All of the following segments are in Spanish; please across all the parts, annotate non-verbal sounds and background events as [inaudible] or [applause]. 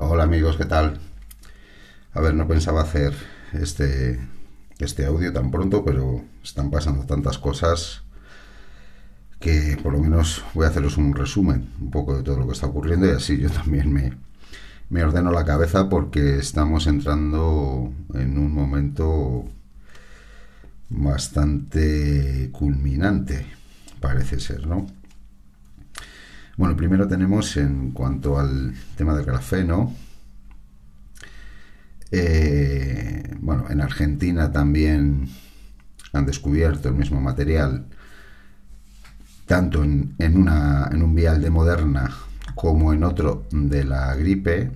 Hola amigos, ¿qué tal? A ver, no pensaba hacer este, este audio tan pronto, pero están pasando tantas cosas que por lo menos voy a haceros un resumen un poco de todo lo que está ocurriendo y así yo [laughs] también me, me ordeno la cabeza porque estamos entrando en un momento bastante culminante, parece ser, ¿no? Bueno, primero tenemos en cuanto al tema del grafeno, eh, bueno, en Argentina también han descubierto el mismo material, tanto en, una, en un vial de Moderna como en otro de la gripe,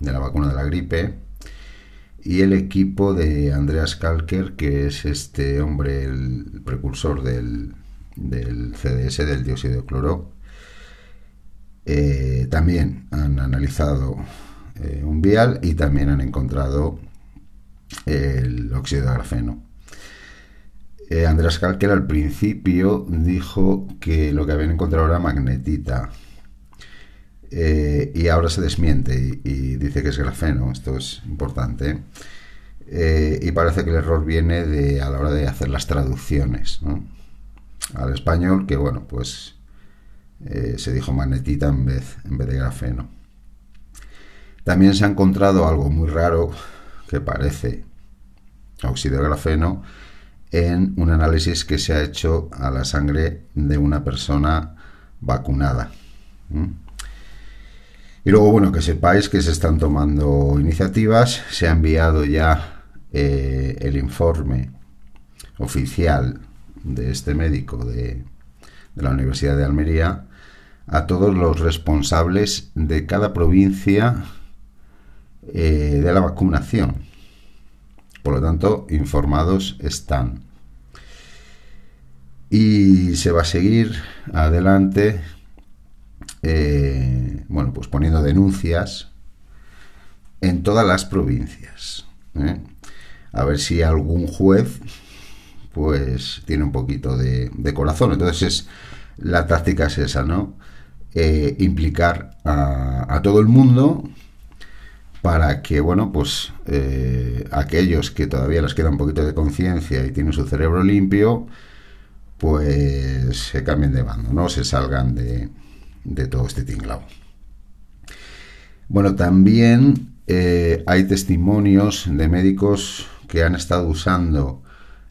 de la vacuna de la gripe, y el equipo de Andreas Kalker, que es este hombre, el precursor del, del CDS, del dióxido de cloro, eh, también han analizado eh, un vial y también han encontrado el óxido de grafeno. Eh, Andrés Kalker al principio dijo que lo que habían encontrado era magnetita. y ahora se desmiente y, dice que es grafeno. Esto es importante. y parece que el error viene de a la hora de hacer las traducciones al español, que bueno, pues se dijo magnetita en vez, en vez de grafeno. También se ha encontrado algo muy raro que parece óxido de grafeno en un análisis que se ha hecho a la sangre de una persona vacunada. Y luego, bueno, que sepáis que se están tomando iniciativas, se ha enviado ya eh, el informe oficial de este médico de, de la Universidad de Almería a todos los responsables de cada provincia eh, de la vacunación. Por lo tanto, informados están. Y se va a seguir adelante, eh, bueno, pues poniendo denuncias en todas las provincias. ¿eh? A ver si algún juez, pues, tiene un poquito de, corazón. Entonces, es, la táctica es esa, ¿no? Implicar a, todo el mundo para que, bueno, pues eh, aquellos que todavía les queda un poquito de conciencia y tienen su cerebro limpio, pues se cambien de bando, ¿no? Se salgan de, todo este tinglao. Bueno, también eh, hay testimonios de médicos que han estado usando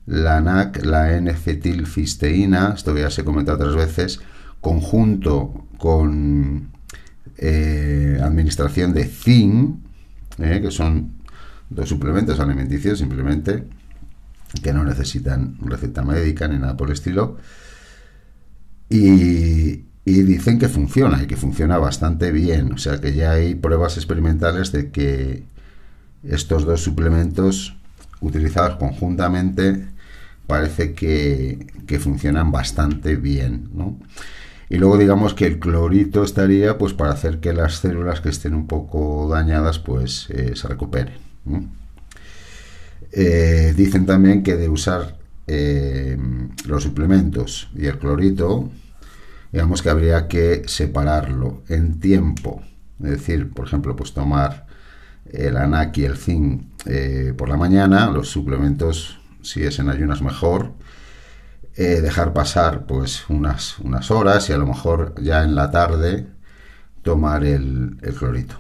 la NAC, la N-fetilcisteína, esto ya se he comentado otras veces, conjunto con eh, administración de zinc, ¿eh? que son dos suplementos alimenticios simplemente que no necesitan receta médica ni nada por el estilo. Y, dicen que funciona y que funciona bastante bien. O sea que ya hay pruebas experimentales de que estos dos suplementos utilizados conjuntamente parece que, que funcionan bastante bien. ¿no? Y luego digamos que el clorito estaría pues para hacer que las células que estén un poco dañadas pues eh, se recuperen. Eh, dicen también que de usar eh, los suplementos y el clorito, digamos que habría que separarlo en tiempo. Es decir, por ejemplo, pues tomar el ANAC y el zinc por la mañana, los suplementos, si es en ayunas mejor, eh, dejar pasar pues unas, unas horas y a lo mejor ya en la tarde tomar el, clorito.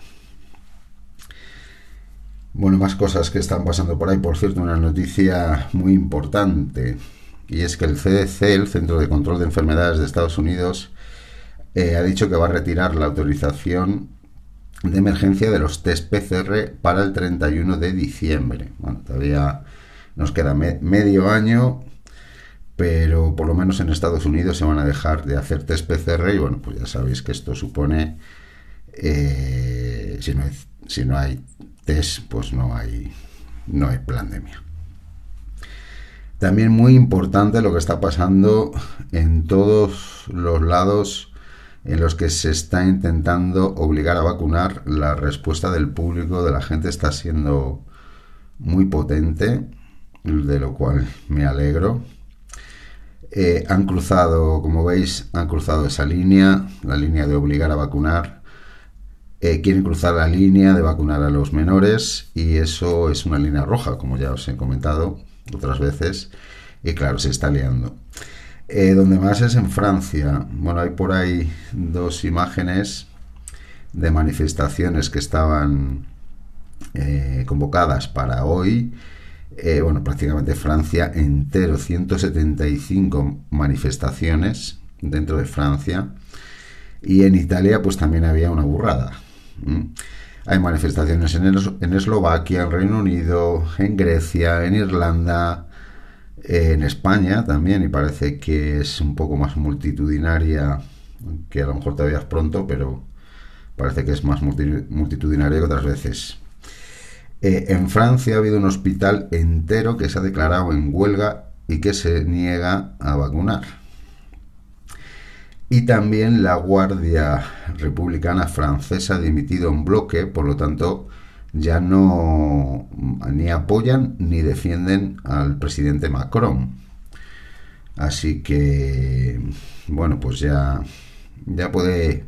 Bueno, más cosas que están pasando por ahí. Por cierto, una noticia muy importante. Y es que el CDC, el Centro de Control de Enfermedades de Estados Unidos, eh, ha dicho que va a retirar la autorización de emergencia de los test PCR para el 31 de diciembre. Bueno, todavía nos queda medio año pero por lo menos en Estados Unidos se van a dejar de hacer test PCR y bueno, pues ya sabéis que esto supone, eh, si, no hay, si no hay test, pues no hay, no hay pandemia. También muy importante lo que está pasando en todos los lados en los que se está intentando obligar a vacunar, la respuesta del público, de la gente, está siendo muy potente, de lo cual me alegro eh, han cruzado, como veis, han cruzado esa línea, la línea de obligar a vacunar. eh, quieren cruzar la línea de vacunar a los menores y eso es una línea roja, como ya os he comentado otras veces, y claro, se está liando. Eh, donde más es en Francia. Bueno, hay por ahí dos imágenes de manifestaciones que estaban convocadas para hoy. Bueno, prácticamente Francia entero, 175 manifestaciones dentro de Francia. Y en Italia pues también había una burrada. Hay manifestaciones en, Eslovaquia, en Reino Unido, en Grecia, en Irlanda, en España también, y parece que es un poco más multitudinaria, que a lo mejor todavía es pronto, pero parece que es más multitudinaria que otras veces. Eh, en Francia ha habido un hospital entero que se ha declarado en huelga y que se niega a vacunar y también la Guardia Republicana Francesa ha dimitido en bloque, por lo tanto ya no ni apoyan ni defienden al presidente Macron. Así que, bueno, pues ya, ya puede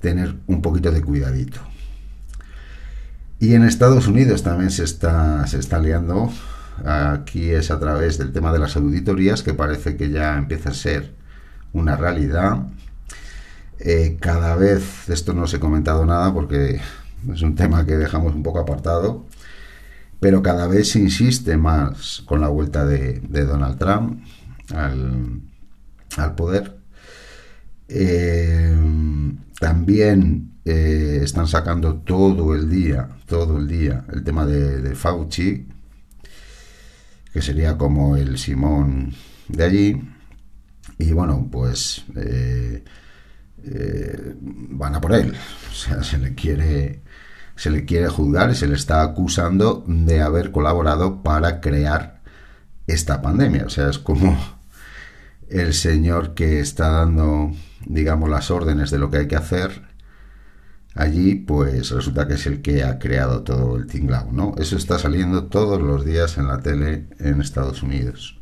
tener un poquito de cuidadito. Y en Estados Unidos también se está, se está liando. Aquí es a través del tema de las auditorías, que parece que ya empieza a ser una realidad. Eh, cada vez, esto no os he comentado nada porque es un tema que dejamos un poco apartado, pero cada vez se insiste más con la vuelta de, Donald Trump al, poder. Eh, también eh, están sacando todo el día, todo el día, el tema de, Fauci, que sería como el Simón de allí. Y bueno, pues eh, van a por él. O sea, se le quiere se le quiere juzgar y se le está acusando de haber colaborado para crear esta pandemia. O sea, es como el señor que está dando, digamos, las órdenes de lo que hay que hacer allí, pues resulta que es el que ha creado todo el tinglao, ¿no? Eso está saliendo todos los días en la tele en Estados Unidos.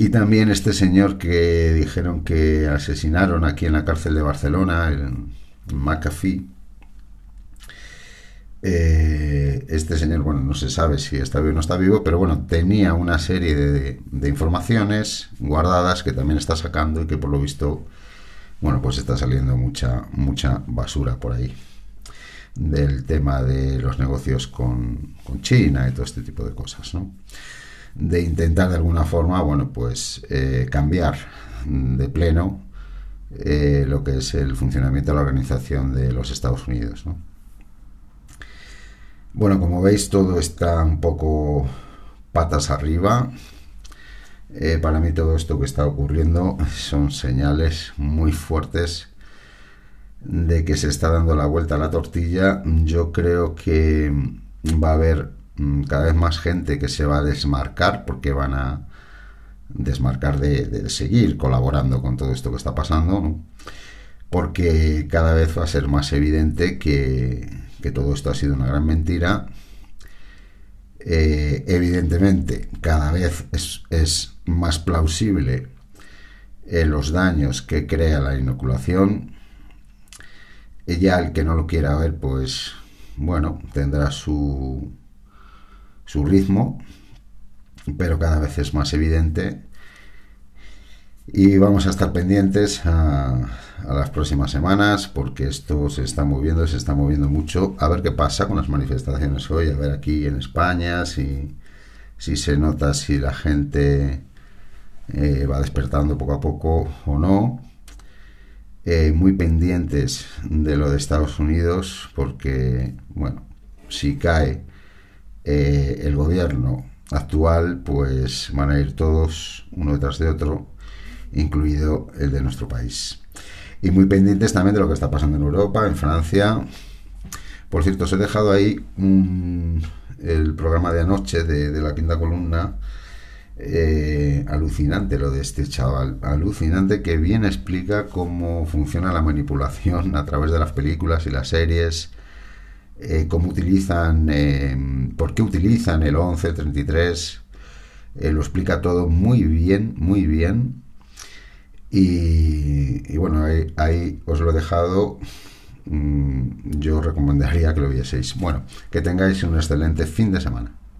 Y también este señor que dijeron que asesinaron aquí en la cárcel de Barcelona, el McAfee. Eh, este señor, bueno, no se sabe si está vivo o no está vivo, pero bueno, tenía una serie de, de, informaciones guardadas que también está sacando y que por lo visto, bueno, pues está saliendo mucha, mucha basura por ahí del tema de los negocios con, con China y todo este tipo de cosas, ¿no? de intentar de alguna forma, bueno, pues eh, cambiar de pleno eh, lo que es el funcionamiento de la organización de los Estados Unidos. Bueno, como veis, todo está un poco patas arriba. Eh, para mí todo esto que está ocurriendo son señales muy fuertes de que se está dando la vuelta a la tortilla. Yo creo que va a haber Mm, cada vez más gente que se va a desmarcar porque van a desmarcar de, seguir colaborando con todo esto que está pasando, porque cada vez va a ser más evidente que, todo esto ha sido una gran mentira. Eh, evidentemente, cada vez es, más plausible eh, los daños que crea la inoculación. Ya el que no lo quiera ver, pues bueno, tendrá su, su ritmo, pero cada vez es más evidente. Y vamos a estar pendientes a, las próximas semanas porque esto se está moviendo, se está moviendo mucho. A ver qué pasa con las manifestaciones hoy, a ver aquí en España si, si se nota si la gente eh, va despertando poco a poco o no. Eh, muy pendientes de lo de Estados Unidos porque, bueno, si cae eh, el gobierno actual, pues van a ir todos uno detrás de otro, incluido el de nuestro país. Y muy pendientes también de lo que está pasando en Europa, en Francia. Por cierto, os he dejado ahí el programa de anoche de, la quinta columna. Eh, alucinante lo de este chaval, alucinante que bien explica cómo funciona la manipulación a través de las películas y las series, eh, cómo utilizan, eh, por qué utilizan el 11, 33, eh, lo explica todo muy bien, muy bien. Y, bueno, ahí, os lo he dejado mm, yo recomendaría que lo vieseis. Bueno, que tengáis un excelente fin de semana.